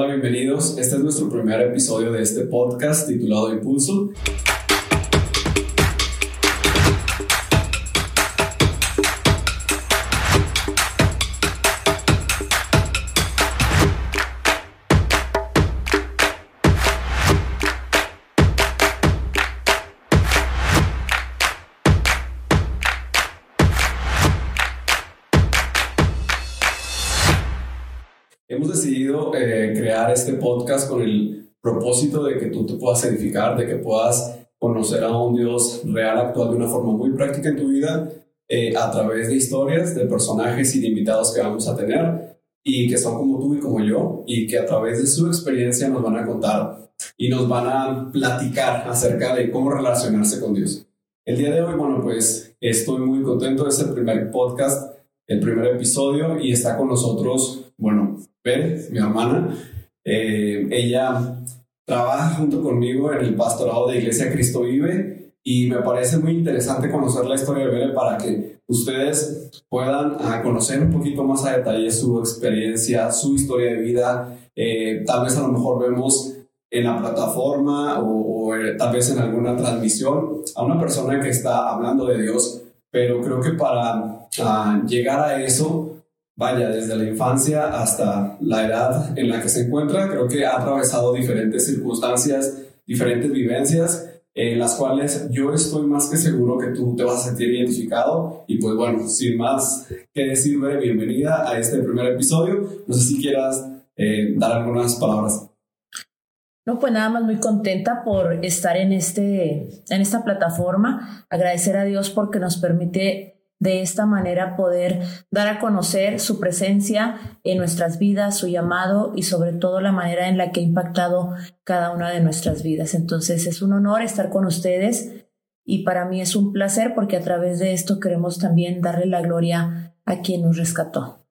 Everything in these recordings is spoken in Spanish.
Hola, bienvenidos. Este es nuestro primer episodio de este podcast titulado Impulso. Este podcast con el propósito de que tú te puedas edificar, de que puedas conocer a un Dios real, actual de una forma muy práctica en tu vida, eh, a través de historias, de personajes y de invitados que vamos a tener y que son como tú y como yo y que a través de su experiencia nos van a contar y nos van a platicar acerca de cómo relacionarse con Dios. El día de hoy, bueno, pues estoy muy contento, es el primer podcast, el primer episodio y está con nosotros, bueno, Pérez, mi hermana. Eh, ella trabaja junto conmigo en el pastorado de Iglesia Cristo Vive y me parece muy interesante conocer la historia de Bere para que ustedes puedan ah, conocer un poquito más a detalle su experiencia, su historia de vida. Eh, tal vez a lo mejor vemos en la plataforma o, eh, tal vez en alguna transmisión a una persona que está hablando de Dios, pero creo que para ah, llegar a eso vaya, desde la infancia hasta la edad en la que se encuentra, creo que ha atravesado diferentes circunstancias, diferentes vivencias, en las cuales yo estoy más que seguro que tú te vas a sentir identificado. Y pues bueno, sin más que decir, bienvenida a este primer episodio. No sé si quieras eh, dar algunas palabras. No, pues nada más muy contenta por estar en, este, en esta plataforma, agradecer a Dios porque nos permite de esta manera poder dar a conocer su presencia en nuestras vidas, su llamado y sobre todo la manera en la que ha impactado cada una de nuestras vidas. Entonces es un honor estar con ustedes y para mí es un placer porque a través de esto queremos también darle la gloria a quien nos rescató.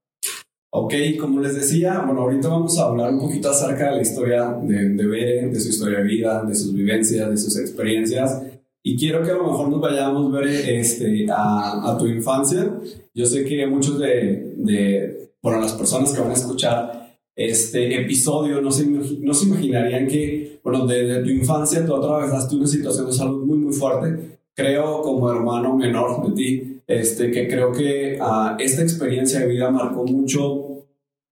Ok, como les decía, bueno, ahorita vamos a hablar un poquito acerca de la historia de, de Bere, de su historia de vida, de sus vivencias, de sus experiencias. Y quiero que a lo mejor nos vayamos ver este, a, a tu infancia. Yo sé que muchos de, de, bueno, las personas que van a escuchar este episodio no se, no se imaginarían que, bueno, desde tu infancia tú atravesaste una situación de salud muy, muy fuerte. Creo como hermano menor de ti, este, que creo que uh, esta experiencia de vida marcó mucho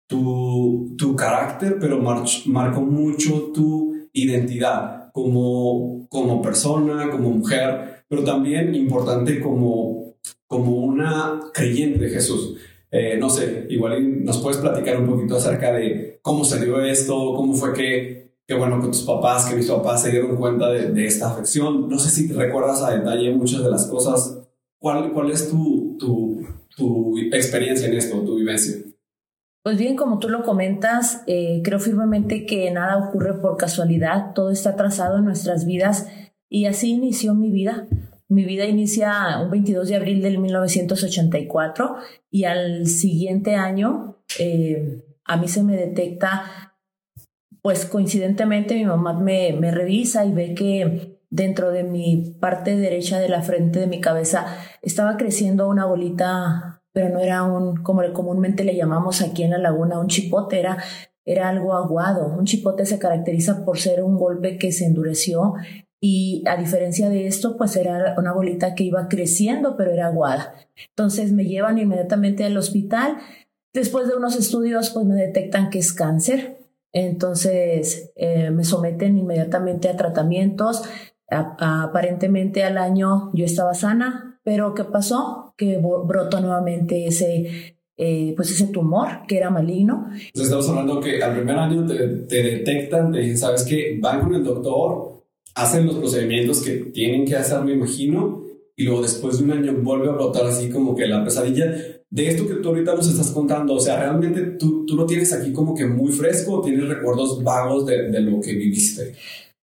tu, tu carácter, pero marcó mucho tu identidad como, como persona, como mujer, pero también importante como, como una creyente de Jesús. Eh, no sé, igual nos puedes platicar un poquito acerca de cómo se dio esto, cómo fue que, que bueno, que tus papás, que mis papás se dieron cuenta de, de, esta afección. No sé si te recuerdas a detalle muchas de las cosas. ¿Cuál, cuál es tu, tu, tu experiencia en esto, tu vivencia? Pues bien, como tú lo comentas, eh, creo firmemente que nada ocurre por casualidad, todo está trazado en nuestras vidas y así inició mi vida. Mi vida inicia un 22 de abril del 1984 y al siguiente año eh, a mí se me detecta, pues coincidentemente mi mamá me, me revisa y ve que dentro de mi parte derecha de la frente de mi cabeza estaba creciendo una bolita pero no era un, como comúnmente le llamamos aquí en la laguna, un chipote, era, algo aguado. Un chipote se caracteriza por ser un golpe que se endureció y a diferencia de esto, pues era una bolita que iba creciendo, pero era aguada. Entonces me llevan inmediatamente al hospital. Después de unos estudios, pues me detectan que es cáncer. Entonces eh, me someten inmediatamente a tratamientos. aparentemente al año yo estaba sana, pero ¿qué pasó? Que brotó nuevamente ese, eh, pues ese tumor que era maligno. Entonces estamos hablando que al primer año te, detectan, te dicen, ¿sabes qué? Van con el doctor, hacen los procedimientos que tienen que hacer, me imagino, y luego después de un año vuelve a brotar así como que la pesadilla de esto que tú ahorita nos estás contando. O sea, realmente tú, tú lo tienes aquí como que muy fresco, tienes recuerdos vagos de, de lo que viviste.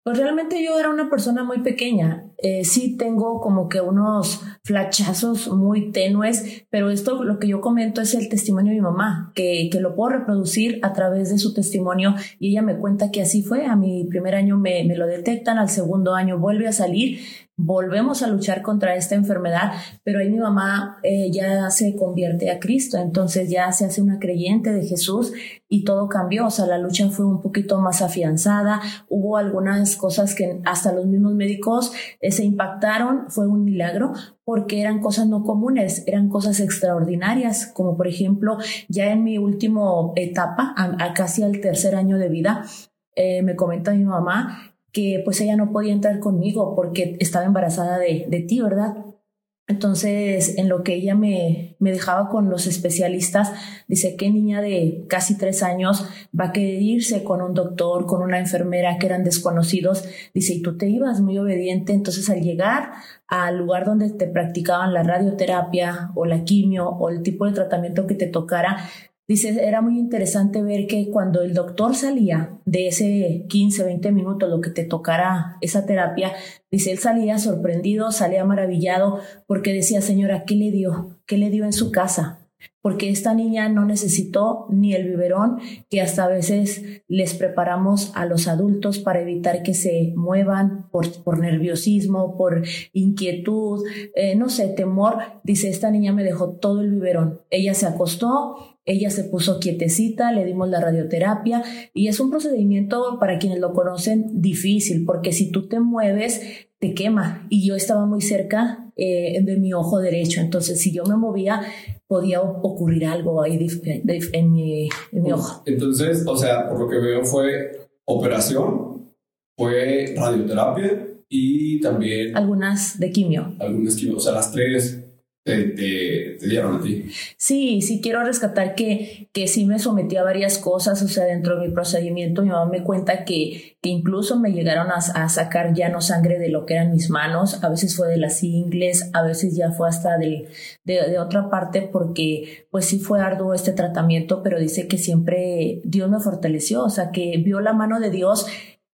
Pues realmente yo era una persona muy pequeña. Eh, sí tengo como que unos flachazos muy tenues, pero esto lo que yo comento es el testimonio de mi mamá, que, que lo puedo reproducir a través de su testimonio y ella me cuenta que así fue. A mi primer año me, me lo detectan, al segundo año vuelve a salir volvemos a luchar contra esta enfermedad, pero ahí mi mamá eh, ya se convierte a Cristo, entonces ya se hace una creyente de Jesús y todo cambió, o sea, la lucha fue un poquito más afianzada, hubo algunas cosas que hasta los mismos médicos eh, se impactaron, fue un milagro, porque eran cosas no comunes, eran cosas extraordinarias, como por ejemplo, ya en mi última etapa, a, casi al tercer año de vida, eh, me comenta mi mamá que pues ella no podía entrar conmigo porque estaba embarazada de, de ti, ¿verdad? Entonces, en lo que ella me, me, dejaba con los especialistas, dice que niña de casi tres años va a querer irse con un doctor, con una enfermera que eran desconocidos. Dice, y tú te ibas muy obediente. Entonces, al llegar al lugar donde te practicaban la radioterapia o la quimio o el tipo de tratamiento que te tocara, Dice, era muy interesante ver que cuando el doctor salía de ese 15, 20 minutos, lo que te tocara esa terapia, dice, él salía sorprendido, salía maravillado, porque decía, señora, ¿qué le dio? ¿Qué le dio en su casa? Porque esta niña no necesitó ni el biberón que hasta a veces les preparamos a los adultos para evitar que se muevan por, por nerviosismo, por inquietud, eh, no sé, temor. Dice, esta niña me dejó todo el biberón. Ella se acostó, ella se puso quietecita, le dimos la radioterapia y es un procedimiento para quienes lo conocen difícil porque si tú te mueves te quema y yo estaba muy cerca eh, de mi ojo derecho, entonces si yo me movía podía ocurrir algo ahí en mi, en mi ojo. Entonces, o sea, por lo que veo fue operación, fue radioterapia y también... Algunas de quimio. Algunas quimio, o sea, las tres te, dieron a ti. Sí, sí quiero rescatar que, que sí me sometí a varias cosas, o sea, dentro de mi procedimiento mi mamá me cuenta que, que incluso me llegaron a, sacar ya no sangre de lo que eran mis manos, a veces fue de las ingles, a veces ya fue hasta de, de, otra parte porque pues sí fue arduo este tratamiento, pero dice que siempre Dios me fortaleció, o sea, que vio la mano de Dios,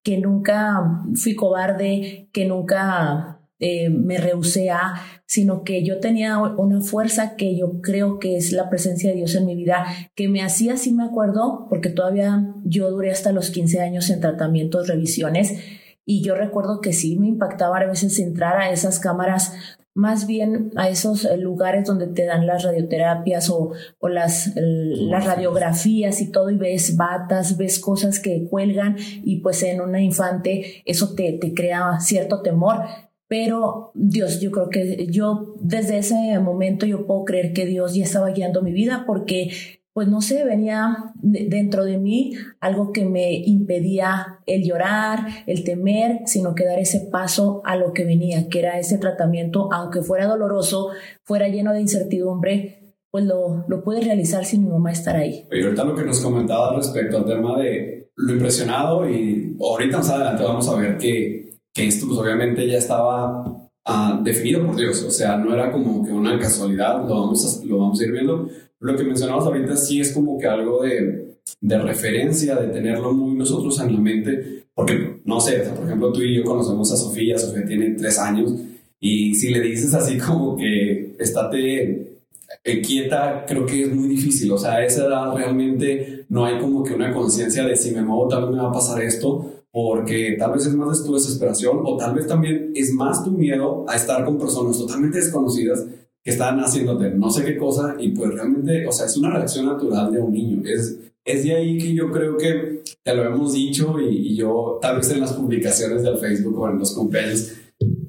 que nunca fui cobarde, que nunca eh, me rehusé a, sino que yo tenía una fuerza que yo creo que es la presencia de Dios en mi vida, que me hacía, sí me acuerdo, porque todavía yo duré hasta los 15 años en tratamientos, revisiones, y yo recuerdo que sí me impactaba a veces entrar a esas cámaras más bien a esos lugares donde te dan las radioterapias o, o las, las radiografías y todo y ves batas, ves cosas que cuelgan y pues en una infante eso te, te crea cierto temor pero Dios, yo creo que yo desde ese momento yo puedo creer que Dios ya estaba guiando mi vida porque pues no sé, venía dentro de mí algo que me impedía el llorar, el temer, sino que dar ese paso a lo que venía, que era ese tratamiento, aunque fuera doloroso, fuera lleno de incertidumbre, pues lo, lo pude realizar sin mi mamá estar ahí. Y ahorita lo que nos comentaba respecto al tema de lo impresionado y ahorita más adelante vamos a ver que que esto pues obviamente ya estaba ah, definido por Dios, o sea, no era como que una casualidad, lo vamos a, lo vamos a ir viendo. Lo que mencionamos ahorita sí es como que algo de, de referencia, de tenerlo muy nosotros en la mente, porque no sé, por ejemplo, tú y yo conocemos a Sofía, Sofía tiene tres años, y si le dices así como que estate eh, quieta, creo que es muy difícil. O sea, a esa edad realmente no hay como que una conciencia de si me muevo tal vez me va a pasar esto porque tal vez es más tu desesperación o tal vez también es más tu miedo a estar con personas totalmente desconocidas que están haciéndote no sé qué cosa y pues realmente, o sea, es una reacción natural de un niño. Es, es de ahí que yo creo que te lo hemos dicho y, yo tal vez en las publicaciones del Facebook o en los cumpleaños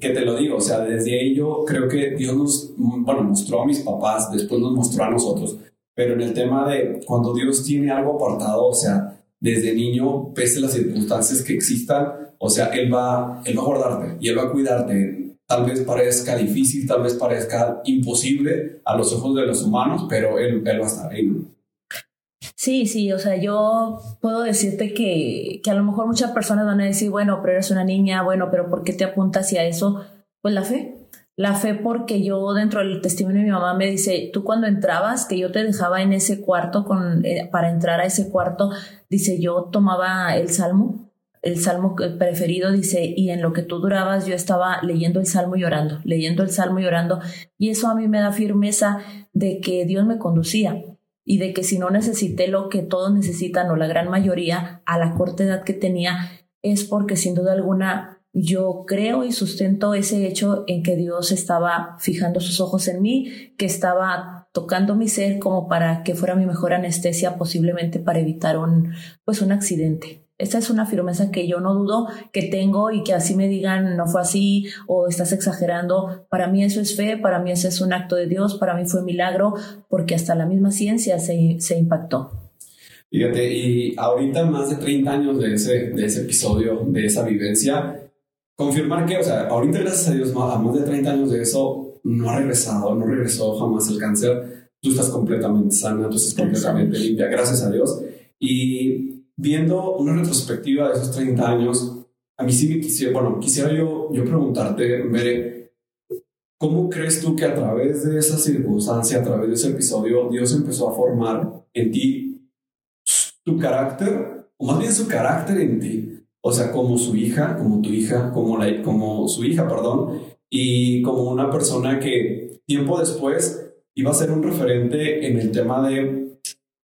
que te lo digo, o sea, desde ahí yo creo que Dios nos, bueno, mostró a mis papás, después nos mostró a nosotros, pero en el tema de cuando Dios tiene algo apartado, o sea, desde niño, pese a las circunstancias que existan, o sea, Él va, él va a guardarte y Él va a cuidarte. Tal vez parezca difícil, tal vez parezca imposible a los ojos de los humanos, pero Él, él va a estar ahí. Sí, sí, o sea, yo puedo decirte que, que a lo mejor muchas personas van a decir, bueno, pero eres una niña, bueno, pero ¿por qué te apuntas hacia eso? Pues la fe, la fe porque yo dentro del testimonio de mi mamá me dice, tú cuando entrabas, que yo te dejaba en ese cuarto con, eh, para entrar a ese cuarto, dice, yo tomaba el salmo, el salmo preferido, dice, y en lo que tú durabas yo estaba leyendo el salmo y orando, leyendo el salmo y orando, y eso a mí me da firmeza de que Dios me conducía y de que si no necesité lo que todos necesitan o la gran mayoría a la corta edad que tenía, es porque sin duda alguna yo creo y sustento ese hecho en que Dios estaba fijando sus ojos en mí, que estaba tocando mi ser como para que fuera mi mejor anestesia posiblemente para evitar un pues un accidente. Esta es una firmeza que yo no dudo que tengo y que así me digan no fue así o estás exagerando. Para mí eso es fe, para mí eso es un acto de Dios, para mí fue milagro porque hasta la misma ciencia se, se impactó. Fíjate, y ahorita más de 30 años de ese, de ese episodio, de esa vivencia, confirmar que, o sea, ahorita gracias a Dios, a más de 30 años de eso, no ha regresado, no regresó jamás el cáncer. Tú estás completamente sana, tú estás completamente limpia, gracias a Dios. Y viendo una retrospectiva de esos 30 años, a mí sí me quisiera, bueno, quisiera yo, yo preguntarte, Mere, ¿cómo crees tú que a través de esa circunstancia, a través de ese episodio, Dios empezó a formar en ti tu carácter, o más bien su carácter en ti? O sea, como su hija, como tu hija, como, la, como su hija, perdón, y como una persona que tiempo después iba a ser un referente en el tema de,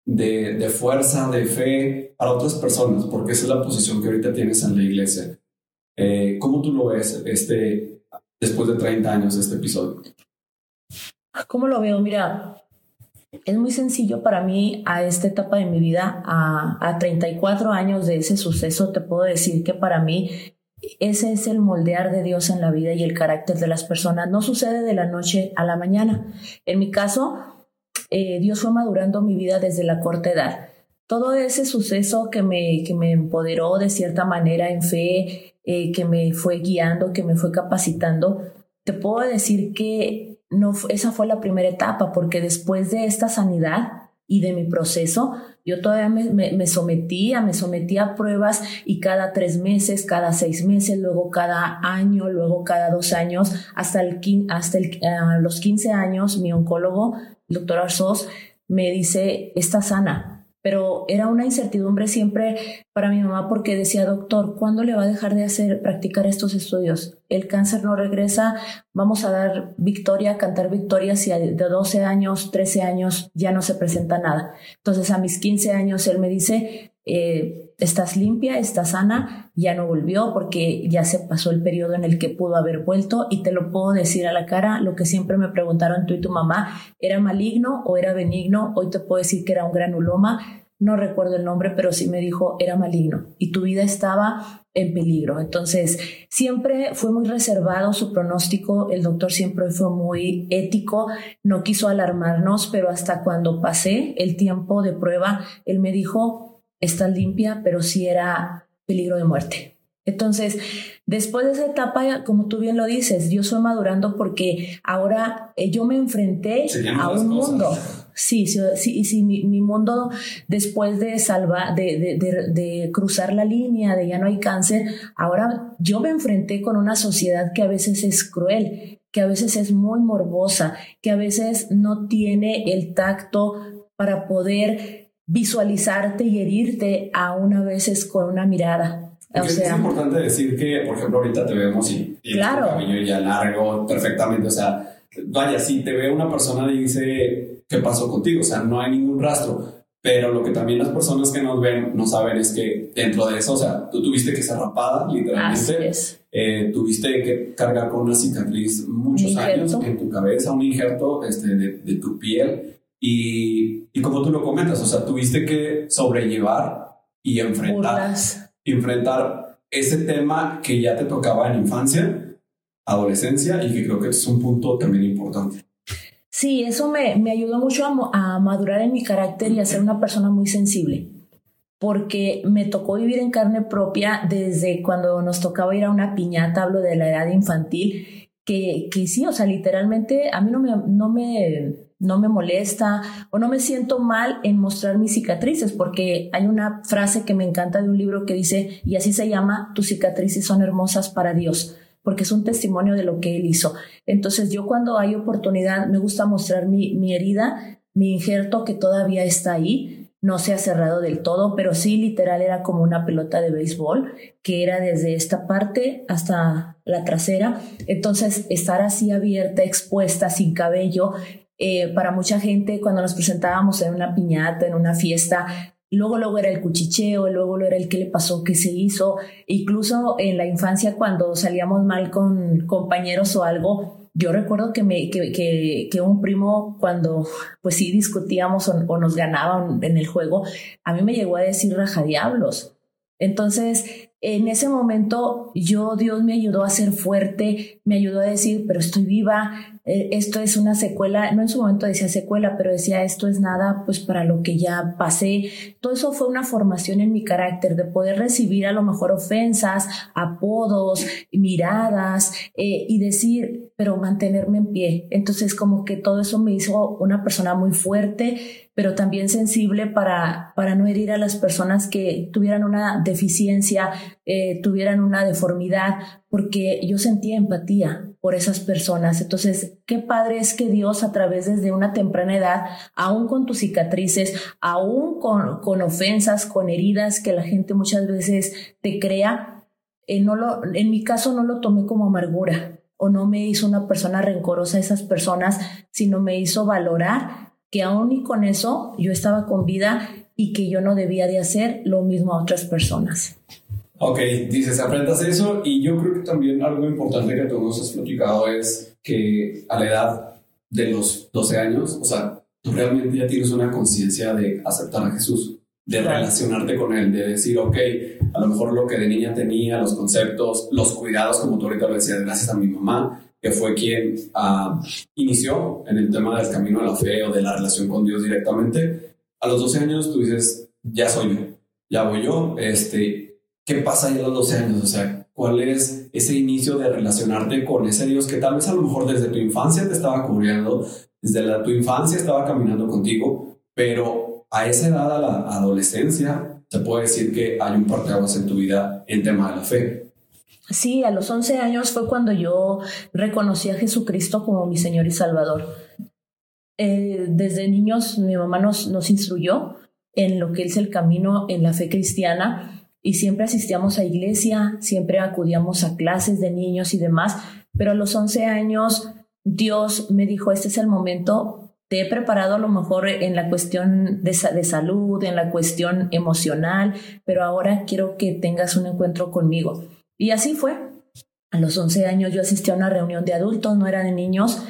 de, de fuerza, de fe para otras personas, porque esa es la posición que ahorita tienes en la iglesia. Eh, ¿Cómo tú lo ves este, después de 30 años de este episodio? ¿Cómo lo veo? Mira, es muy sencillo para mí a esta etapa de mi vida, a, a 34 años de ese suceso, te puedo decir que para mí ese es el moldear de Dios en la vida y el carácter de las personas. No sucede de la noche a la mañana. En mi caso, eh, Dios fue madurando mi vida desde la corta edad. Todo ese suceso que me, que me empoderó de cierta manera en fe, eh, que me fue guiando, que me fue capacitando, te puedo decir que no, esa fue la primera etapa, porque después de esta sanidad y de mi proceso, yo todavía me, sometía, me sometía a pruebas y cada tres meses, cada seis meses, luego cada año, luego cada dos años, hasta, el, hasta los 15 años, mi oncólogo, el doctor Arsos, me dice, está sana, pero era una incertidumbre siempre para mi mamá porque decía, doctor, ¿cuándo le va a dejar de hacer practicar estos estudios? El cáncer no regresa, vamos a dar victoria, cantar victoria si de 12 años, 13 años ya no se presenta nada. Entonces a mis 15 años él me dice, eh, estás limpia, estás sana, ya no volvió porque ya se pasó el periodo en el que pudo haber vuelto y te lo puedo decir a la cara, lo que siempre me preguntaron tú y tu mamá, ¿era maligno o era benigno? Hoy te puedo decir que era un granuloma, no recuerdo el nombre, pero sí me dijo era maligno y tu vida estaba en peligro. Entonces, siempre fue muy reservado su pronóstico, el doctor siempre fue muy ético, no quiso alarmarnos, pero hasta cuando pasé el tiempo de prueba, él me dijo, está limpia, pero sí era peligro de muerte. Entonces, después de esa etapa, como tú bien lo dices, yo soy madurando porque ahora eh, yo me enfrenté a un mundo. Sí, sí, sí, mi, mi, mundo después de salvar, de, de, de, cruzar la línea de ya no hay cáncer, ahora yo me enfrenté con una sociedad que a veces es cruel, que a veces es muy morbosa, que a veces no tiene el tacto para poder visualizarte y herirte a una veces con una mirada. O sea, es importante decir que, por ejemplo, ahorita te vemos y, y claro. el cabello ya largo, perfectamente. O sea, vaya, si te ve una persona y dice, ¿qué pasó contigo? O sea, no hay ningún rastro. Pero lo que también las personas que nos ven no saben es que dentro de eso, o sea, tú tuviste que ser rapada, literalmente. Eh, tuviste que cargar con una cicatriz muchos años en tu cabeza, un injerto este, de, de tu piel y, y, como tú lo comentas, o sea, tuviste que sobrellevar y enfrentar, enfrentar ese tema que ya te tocaba en infancia, adolescencia y que creo que es un punto también importante. Sí, eso me, me ayudó mucho a, a, madurar en mi carácter y a ser una persona muy sensible, porque me tocó vivir en carne propia desde cuando nos tocaba ir a una piñata, hablo de la edad infantil, que, que sí, o sea, literalmente a mí no me, no me no me molesta o no me siento mal en mostrar mis cicatrices, porque hay una frase que me encanta de un libro que dice, y así se llama, tus cicatrices son hermosas para Dios, porque es un testimonio de lo que Él hizo. Entonces yo cuando hay oportunidad me gusta mostrar mi, mi herida, mi injerto que todavía está ahí, no se ha cerrado del todo, pero sí literal era como una pelota de béisbol que era desde esta parte hasta la trasera. Entonces, estar así abierta, expuesta, sin cabello, eh, para mucha gente cuando nos presentábamos en una piñata, en una fiesta, luego luego era el cuchicheo, luego luego era el qué le pasó, qué se hizo, incluso en la infancia cuando salíamos mal con compañeros o algo, yo recuerdo que, me, que, que, un primo, cuando pues sí discutíamos o, nos ganaban en el juego, a mí me llegó a decir raja diablos. Entonces, en ese momento yo, Dios me ayudó a ser fuerte, me ayudó a decir, pero estoy viva, eh, esto es una secuela, no en su momento decía secuela, pero decía, esto es nada, pues para lo que ya pasé. Todo eso fue una formación en mi carácter, de poder recibir a lo mejor ofensas, apodos, miradas, eh, y decir, pero mantenerme en pie. Entonces, como que todo eso me hizo una persona muy fuerte, pero también sensible para, para no herir a las personas que tuvieran una deficiencia, eh, tuvieran una deformidad, porque yo sentía empatía por esas personas. Entonces, qué padre es que Dios a través desde una temprana edad, aún con tus cicatrices, aún con, con ofensas, con heridas que la gente muchas veces te crea, eh, en mi caso no lo tomé como amargura o no me hizo una persona rencorosa a esas personas, sino me hizo valorar que aún y con eso yo estaba con vida y que yo no debía de hacer lo mismo a otras personas. Ok, dices, aprendas eso y yo creo que también algo importante que tú nos has platicado es que a la edad de los 12 años, o sea, tú realmente ya tienes una conciencia de aceptar a Jesús, de relacionarte con Él, de decir, ok, a lo mejor lo que de niña tenía, los conceptos, los cuidados, como tú ahorita lo decías, gracias a mi mamá, que fue quien uh, inició en el tema del camino de la fe o de la relación con Dios directamente, a los 12 años tú dices, ya soy yo, ya voy yo, este, ¿qué pasa ahí a los 12 años? O sea, ¿cuál es ese inicio de relacionarte con ese Dios que tal vez a lo mejor desde tu infancia te estaba cubriendo, desde la, tu infancia estaba caminando contigo, pero a esa edad, a la adolescencia, se puede decir que hay un parteaguas en tu vida en tema de la fe. Sí, a los 11 años fue cuando yo reconocí a Jesucristo como mi Señor y Salvador. Eh, desde niños mi mamá nos, nos instruyó en lo que es el camino en la fe cristiana y siempre asistíamos a iglesia, siempre acudíamos a clases de niños y demás, pero a los 11 años Dios me dijo, este es el momento, te he preparado a lo mejor en la cuestión de, de salud, en la cuestión emocional, pero ahora quiero que tengas un encuentro conmigo. Y así fue. A los 11 años yo asistí a una reunión de adultos, no era de niños,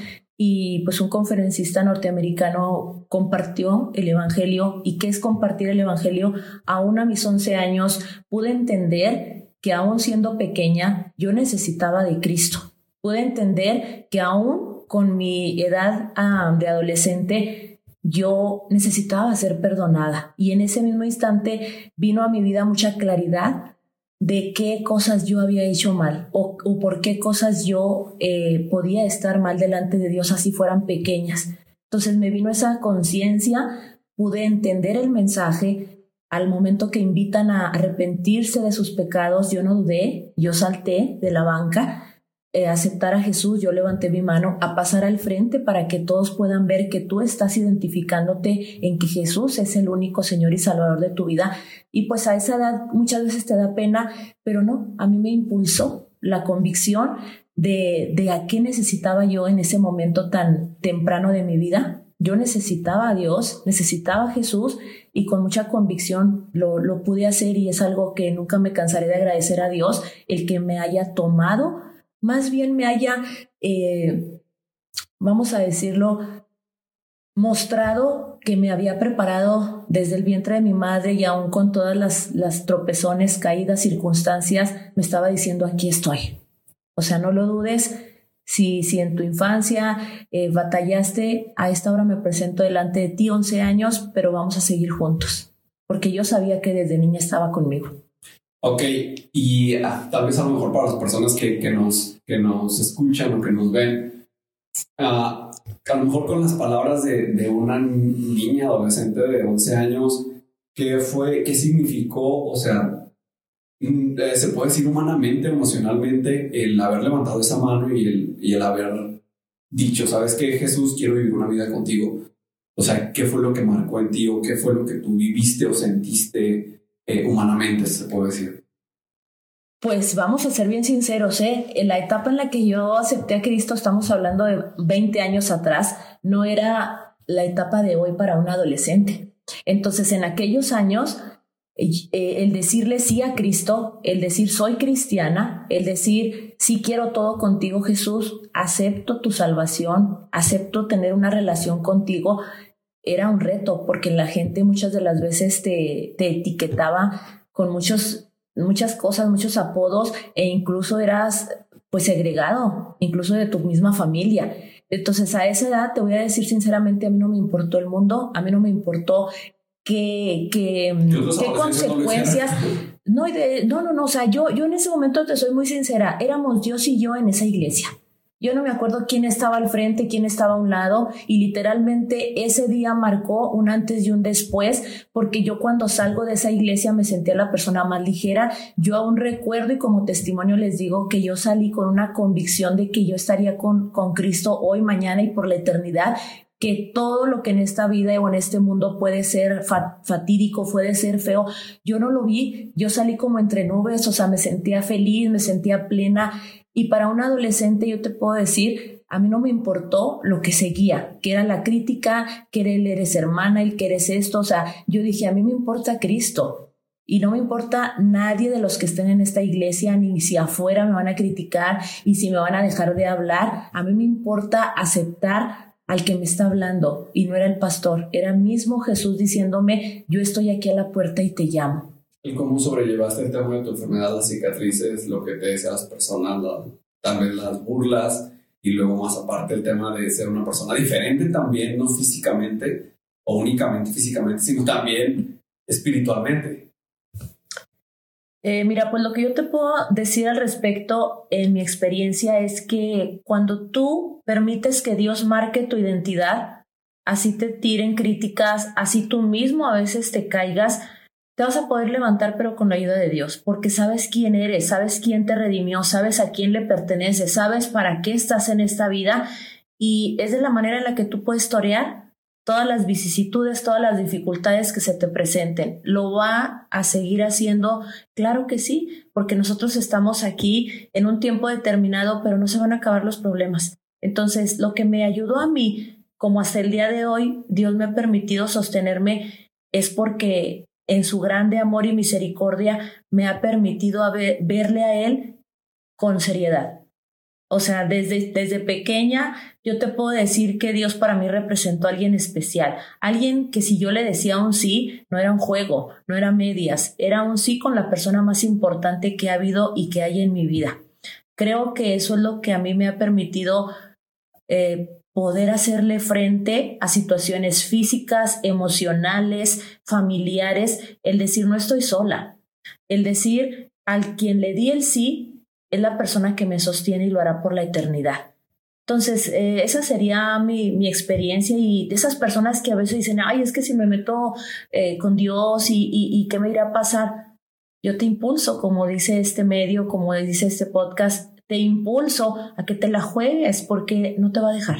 y pues un conferencista norteamericano compartió el Evangelio. ¿Y qué es compartir el Evangelio? Aún a mis 11 años pude entender que aún siendo pequeña yo necesitaba de Cristo. Pude entender que aún con mi edad de adolescente yo necesitaba ser perdonada. Y en ese mismo instante vino a mi vida mucha claridad de qué cosas yo había hecho mal o, por qué cosas yo eh, podía estar mal delante de Dios así fueran pequeñas. Entonces me vino esa conciencia, pude entender el mensaje. Al momento que invitan a arrepentirse de sus pecados, yo no dudé, yo salté de la banca eh, aceptar a Jesús, yo levanté mi mano a pasar al frente para que todos puedan ver que tú estás identificándote en que Jesús es el único Señor y Salvador de tu vida. Y pues a esa edad muchas veces te da pena, pero no, a mí me impulsó la convicción de, de a qué necesitaba yo en ese momento tan temprano de mi vida. Yo necesitaba a Dios, necesitaba a Jesús y con mucha convicción lo, lo pude hacer y es algo que nunca me cansaré de agradecer a Dios, el que me haya tomado más bien me haya, eh, vamos a decirlo, mostrado que me había preparado desde el vientre de mi madre y aún con todas las, las tropezones, caídas, circunstancias, me estaba diciendo, aquí estoy. O sea, no lo dudes. Si, si en tu infancia eh, batallaste, a esta hora me presento delante de ti, 11 años, pero vamos a seguir juntos, porque yo sabía que desde niña estaba conmigo. Ok, y ah, tal vez a lo mejor para las personas que, que, nos, que nos escuchan o que nos ven, uh, a lo mejor con las palabras de, de, una niña adolescente de 11 años, ¿qué fue, qué significó, o sea, mm, eh, se puede decir humanamente, emocionalmente, el haber levantado esa mano y el, y el haber dicho, ¿sabes qué, Jesús? Quiero vivir una vida contigo. O sea, ¿qué fue lo que marcó en ti o qué fue lo que tú viviste o sentiste? Eh, humanamente, se puede decir? Pues vamos a ser bien sinceros, ¿eh? En la etapa en la que yo acepté a Cristo, estamos hablando de 20 años atrás, no era la etapa de hoy para un adolescente. Entonces, en aquellos años, eh, el decirle sí a Cristo, el decir soy cristiana, el decir sí quiero todo contigo Jesús, acepto tu salvación, acepto tener una relación contigo, era un reto porque la gente muchas de las veces te, te etiquetaba con muchos, muchas cosas, muchos apodos e incluso eras pues segregado, incluso de tu misma familia. Entonces a esa edad te voy a decir sinceramente, a mí no me importó el mundo, a mí no me importó qué, qué, qué consecuencias. No, no, no, no, o sea, yo, yo en ese momento te soy muy sincera, éramos Dios y yo en esa iglesia. Yo no me acuerdo quién estaba al frente, quién estaba a un lado y literalmente ese día marcó un antes y un después porque yo cuando salgo de esa iglesia me sentía la persona más ligera. Yo aún recuerdo y como testimonio les digo que yo salí con una convicción de que yo estaría con, con Cristo hoy, mañana y por la eternidad que todo lo que en esta vida o en este mundo puede ser fatídico, puede ser feo, yo no lo vi, yo salí como entre nubes, o sea, me sentía feliz, me sentía plena y para un adolescente yo te puedo decir, a mí no me importó lo que seguía, que era la crítica, que eres hermana, el que eres esto. O sea, yo dije, a mí me importa Cristo. Y no me importa nadie de los que estén en esta iglesia, ni si afuera me van a criticar y si me van a dejar de hablar. A mí me importa aceptar al que me está hablando. Y no era el pastor, era mismo Jesús diciéndome, yo estoy aquí a la puerta y te llamo. ¿Y cómo sobrellevaste el tema de tu enfermedad, las cicatrices, lo que te decían las personas, también las burlas y luego más aparte el tema de ser una persona diferente también, no físicamente o únicamente físicamente, sino también espiritualmente? Eh, mira, pues lo que yo te puedo decir al respecto en mi experiencia es que cuando tú permites que Dios marque tu identidad, así te tiren críticas, así tú mismo a veces te caigas, te vas a poder levantar pero con la ayuda de Dios, porque sabes quién eres, sabes quién te redimió, sabes a quién le pertenece, sabes para qué estás en esta vida y es de la manera en la que tú puedes torear todas las vicisitudes, todas las dificultades que se te presenten. ¿Lo va a seguir haciendo? Claro que sí, porque nosotros estamos aquí en un tiempo determinado, pero no se van a acabar los problemas. Entonces, lo que me ayudó a mí, como hasta el día de hoy, Dios me ha permitido sostenerme, es porque en su grande amor y misericordia, me ha permitido verle a Él con seriedad. O sea, desde, desde pequeña yo te puedo decir que Dios para mí representó a alguien especial, alguien que si yo le decía un sí, no era un juego, no era medias, era un sí con la persona más importante que ha habido y que hay en mi vida. Creo que eso es lo que a mí me ha permitido eh, poder hacerle frente a situaciones físicas, emocionales, familiares, el decir no estoy sola, el decir al quien le di el sí es la persona que me sostiene y lo hará por la eternidad. Entonces, eh, esa sería mi, mi, experiencia y de esas personas que a veces dicen, ay, es que si me meto eh, con Dios y, y, y qué me irá a pasar, yo te impulso, como dice este medio, como dice este podcast, te impulso a que te la juegues porque no te va a dejar.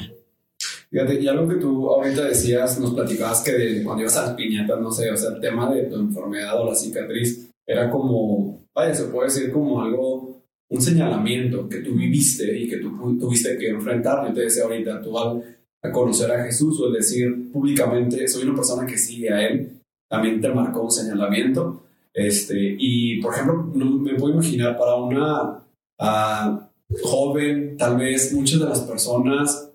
Fíjate, y algo que tú ahorita decías, nos platicabas que de, cuando ibas a las piñatas, no sé, o sea, el tema de tu enfermedad o la cicatriz era como, vaya, se puede decir como algo, un señalamiento que tú viviste y que tú tuviste que enfrentar. Yo te decía ahorita, tú al a conocer a Jesús o el decir públicamente, soy una persona que sigue a Él, también te marcó un señalamiento. Este, y, por ejemplo, no, me puedo imaginar para una uh, joven, tal vez muchas de las personas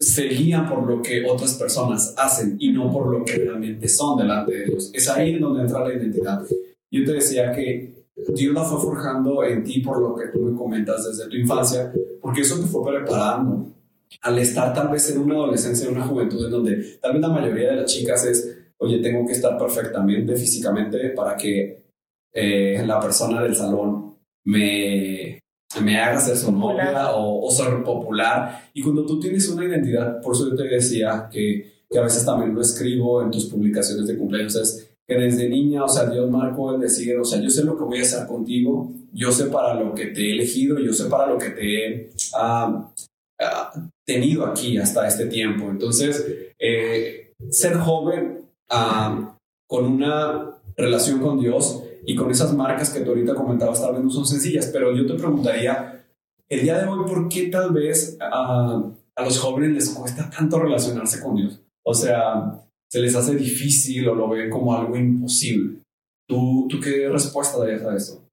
se guían por lo que otras personas hacen y no por lo que realmente son delante de Dios. Es ahí donde entra la identidad. Yo te decía que Dios la fue forjando en ti por lo que tú me comentas desde tu infancia, porque eso te fue preparando. Al estar tal vez en una adolescencia, en una juventud en donde tal vez la mayoría de las chicas es, oye, tengo que estar perfectamente físicamente para que eh, la persona del salón me, me haga ser su novia o, ser popular. Y cuando tú tienes una identidad, por eso yo te decía que, que a veces también lo escribo en tus publicaciones de cumpleaños, es que desde niña, o sea, Dios marcó el decir, o sea, yo sé lo que voy a hacer contigo, yo sé para lo que te he elegido, yo sé para lo que te he ah, ah, tenido aquí hasta este tiempo. Entonces, eh, ser joven ah, con una relación con Dios y con esas marcas que tú ahorita comentabas tal vez no son sencillas, pero yo te preguntaría, el día de hoy, ¿por qué tal vez a, a los jóvenes les cuesta tanto relacionarse con Dios? O sea, se les hace difícil o lo ven como algo imposible. ¿Tú, tú qué respuesta darías a eso?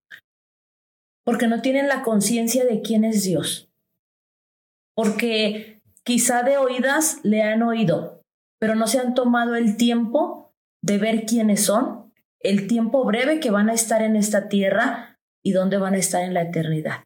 Porque no tienen la conciencia de quién es Dios. Porque quizá de oídas le han oído, pero no se han tomado el tiempo de ver quiénes son, el tiempo breve que van a estar en esta tierra y dónde van a estar en la eternidad.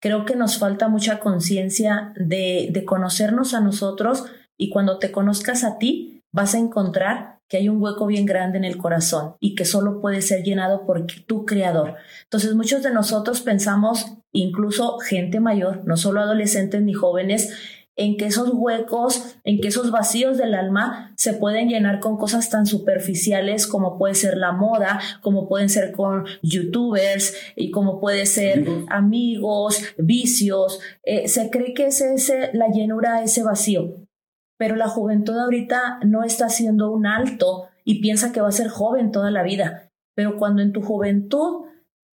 Creo que nos falta mucha conciencia de, de conocernos a nosotros y cuando te conozcas a ti, vas a encontrar que hay un hueco bien grande en el corazón y que solo puede ser llenado por tu creador. Entonces muchos de nosotros pensamos, incluso gente mayor, no solo adolescentes ni jóvenes, en que esos huecos, en que esos vacíos del alma se pueden llenar con cosas tan superficiales como puede ser la moda, como pueden ser con youtubers y como puede ser amigos, vicios. Eh, se cree que es ese, la llenura ese vacío pero la juventud ahorita no está haciendo un alto y piensa que va a ser joven toda la vida. Pero cuando en tu juventud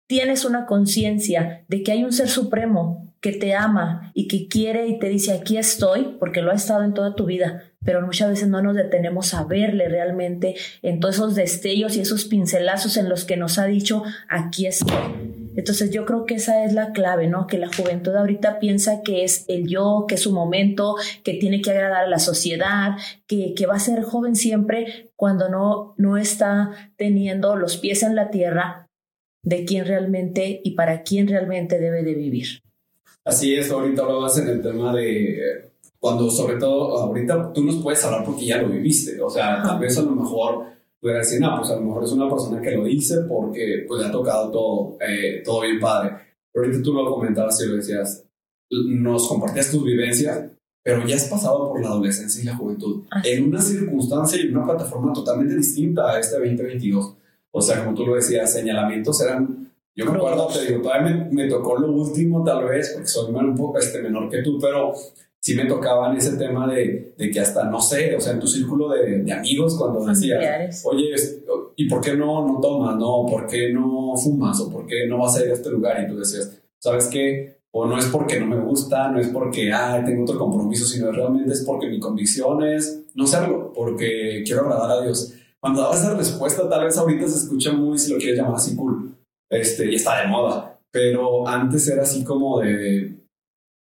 tienes una conciencia de que hay un ser supremo que te ama y que quiere y te dice aquí estoy, porque lo ha estado en toda tu vida, pero muchas veces no nos detenemos a verle realmente en todos esos destellos y esos pincelazos en los que nos ha dicho aquí estoy. Entonces yo creo que esa es la clave, ¿no? Que la juventud ahorita piensa que es el yo, que es su momento, que tiene que agradar a la sociedad, que, que va a ser joven siempre cuando no, no está teniendo los pies en la tierra de quién realmente y para quién realmente debe de vivir. Así es, ahorita hablabas en el tema de cuando sobre todo ahorita tú nos puedes hablar porque ya lo viviste, o sea, tal vez a lo mejor pudiera decir, no, pues a lo mejor es una persona que lo dice porque pues le ha tocado todo, eh, todo bien padre. Pero ahorita tú lo comentabas y lo decías, nos compartías tus vivencias, pero ya has pasado por la adolescencia y la juventud en una circunstancia y una plataforma totalmente distinta a este 2022. O sea, como tú lo decías, señalamientos eran, yo me acuerdo, te digo, todavía me, me, tocó lo último tal vez, porque soy un poco este, menor que tú, pero sí me tocaban ese tema de, de, que hasta, no sé, o sea, en tu círculo de, de amigos, cuando decías, oye, ¿y por qué no, no tomas? No, ¿por qué no fumas? ¿O por qué no vas a ir a este lugar? Y tú decías, ¿sabes qué? O no es porque no me gusta, no es porque, ah, tengo otro compromiso, sino realmente es porque mi convicción es no serlo, porque quiero agradar a Dios. Cuando dabas esa respuesta, tal vez ahorita se escucha muy, si lo quieres llamar así, cool, este, y está de moda, pero antes era así como de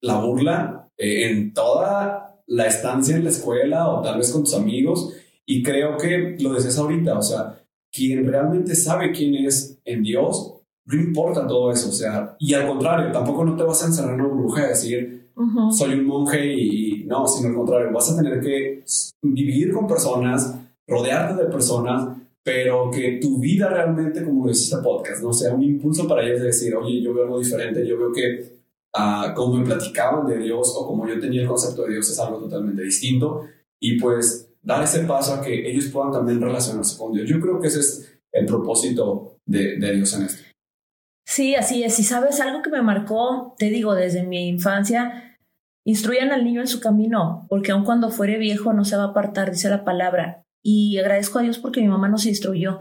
la burla eh, en toda la estancia en la escuela o tal vez con tus amigos. Y creo que lo decías ahorita, o sea, quien realmente sabe quién es en Dios, no importa todo eso, o sea, y al contrario, tampoco no te vas a encerrar en una bruja y decir, soy un monje y, no, sino al contrario, vas a tener que vivir con personas, rodearte de personas, pero que tu vida realmente, como dice este podcast, no sea un impulso para ellos de decir, oye, yo veo algo diferente, yo veo que a cómo me platicaban de Dios o como yo tenía el concepto de Dios es algo totalmente distinto y pues dar ese paso a que ellos puedan también relacionarse con Dios. Yo creo que ese es el propósito de, de Dios en esto. Sí, así es. Y sabes algo que me marcó, te digo, desde mi infancia, instruyan al niño en su camino, porque aun cuando fuere viejo no se va a apartar, dice la palabra. Y agradezco a Dios porque mi mamá nos instruyó.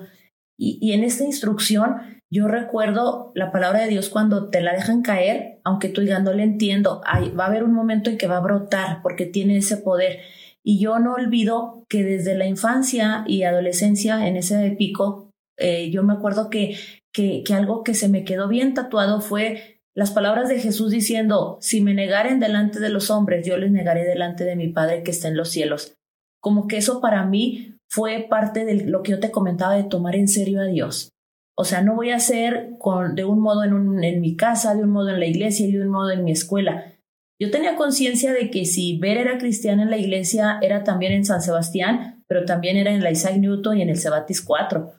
Y, en esta instrucción yo recuerdo la palabra de Dios cuando te la dejan caer, aunque tú digas no le entiendo, va a haber un momento en que va a brotar porque tiene ese poder. Y yo no olvido que desde la infancia y adolescencia, en ese pico, eh, yo me acuerdo que, que, que algo que se me quedó bien tatuado fue las palabras de Jesús diciendo, si me negaren delante de los hombres, yo les negaré delante de mi Padre que está en los cielos. Como que eso para mí fue parte de lo que yo te comentaba de tomar en serio a Dios. O sea, no voy a hacer con, de un modo en, mi casa, de un modo en la iglesia y de un modo en mi escuela. Yo tenía conciencia de que si Ver era cristiana en la iglesia, era también en San Sebastián, pero también era en la Isaac Newton y en el Cebatis 4.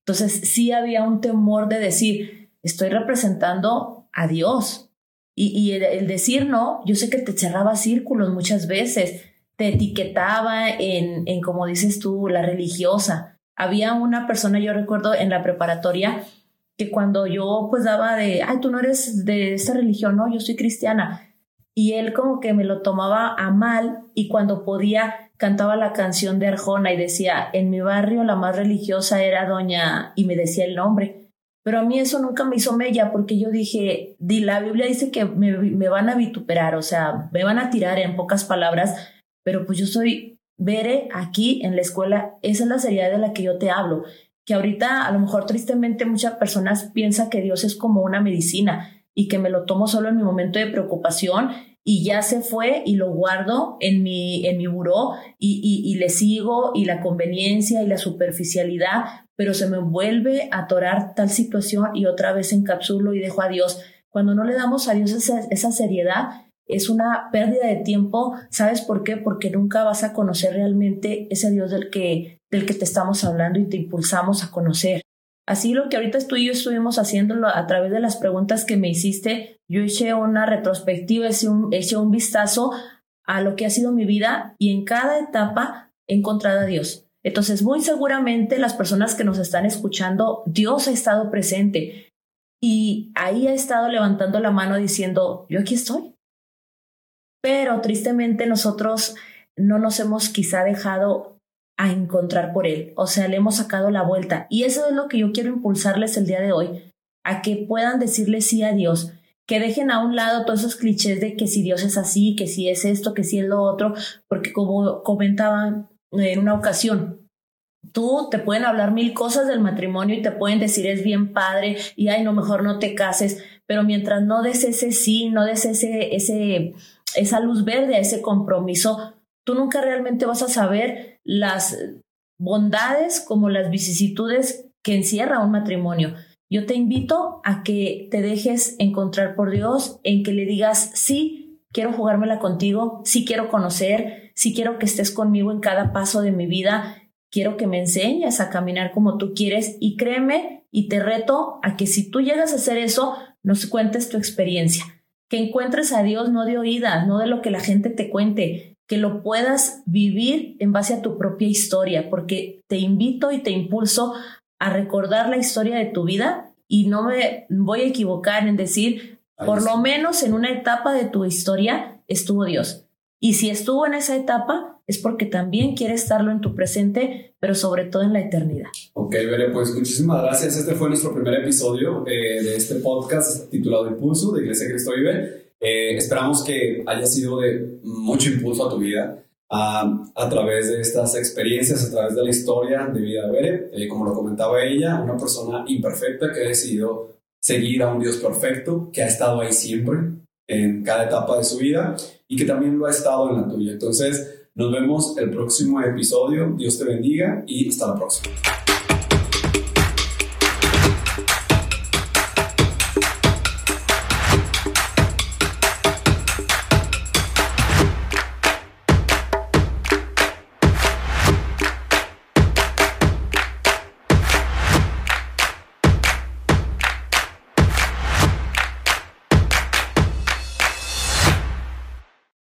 Entonces sí había un temor de decir, estoy representando a Dios. Y, el, decir no, yo sé que te cerraba círculos muchas veces, te etiquetaba en, en, como dices tú, la religiosa había una persona, yo recuerdo en la preparatoria, que cuando yo pues daba de, ay, tú no eres de esta religión, no, yo soy cristiana. Y él como que me lo tomaba a mal y cuando podía cantaba la canción de Arjona y decía, en mi barrio la más religiosa era doña y me decía el nombre. Pero a mí eso nunca me hizo mella porque yo dije, di, la Biblia dice que me, me van a vituperar, o sea, me van a tirar en pocas palabras, pero pues yo soy Veré aquí en la escuela, esa es la seriedad de la que yo te hablo, que ahorita a lo mejor tristemente muchas personas piensan que Dios es como una medicina y que me lo tomo solo en mi momento de preocupación y ya se fue y lo guardo en mi, en mi buró y, y, le sigo y la conveniencia y la superficialidad, pero se me vuelve a atorar tal situación y otra vez encapsulo y dejo a Dios. Cuando no le damos a Dios esa seriedad, es una pérdida de tiempo. ¿Sabes por qué? Porque nunca vas a conocer realmente ese Dios del que, del que te estamos hablando y te impulsamos a conocer. Así lo que ahorita tú y yo estuvimos haciéndolo a través de las preguntas que me hiciste, yo hice una retrospectiva, hice un, hice un vistazo a lo que ha sido mi vida y en cada etapa he encontrado a Dios. Entonces, muy seguramente las personas que nos están escuchando, Dios ha estado presente y ahí ha estado levantando la mano diciendo, yo aquí estoy, pero tristemente nosotros no nos hemos quizá dejado a encontrar por él, o sea, le hemos sacado la vuelta. Y eso es lo que yo quiero impulsarles el día de hoy, a que puedan decirle sí a Dios, que dejen a un lado todos esos clichés de que si Dios es así, que si es esto, que si es lo otro, porque como comentaban en una ocasión, tú te pueden hablar mil cosas del matrimonio y te pueden decir es bien padre y ay, no, mejor no te cases, pero mientras no des ese sí, no des ese, ese, esa luz verde, ese compromiso, tú nunca realmente vas a saber las bondades como las vicisitudes que encierra un matrimonio. Yo te invito a que te dejes encontrar por Dios, en que le digas, sí, quiero jugármela contigo, sí quiero conocer, sí quiero que estés conmigo en cada paso de mi vida, quiero que me enseñes a caminar como tú quieres y créeme y te reto a que si tú llegas a hacer eso, nos cuentes tu experiencia que encuentres a Dios no de oídas, no de lo que la gente te cuente, que lo puedas vivir en base a tu propia historia, porque te invito y te impulso a recordar la historia de tu vida y no me voy a equivocar en decir, por lo menos en una etapa de tu historia estuvo Dios. Y si estuvo en esa etapa, es porque también quiere estarlo en tu presente, pero sobre todo en la eternidad. Ok, Bere, pues muchísimas gracias. Este fue nuestro primer episodio eh, de este podcast titulado Impulso de Iglesia Cristo Vive. Eh, esperamos que haya sido de mucho impulso a tu vida a través de estas experiencias, a través de la historia de vida de Bere. Eh, como lo comentaba ella, una persona imperfecta que ha decidido seguir a un Dios perfecto, que ha estado ahí siempre, en cada etapa de su vida y que también lo ha estado en la tuya. Entonces, nos vemos el próximo episodio. Dios te bendiga y hasta la próxima.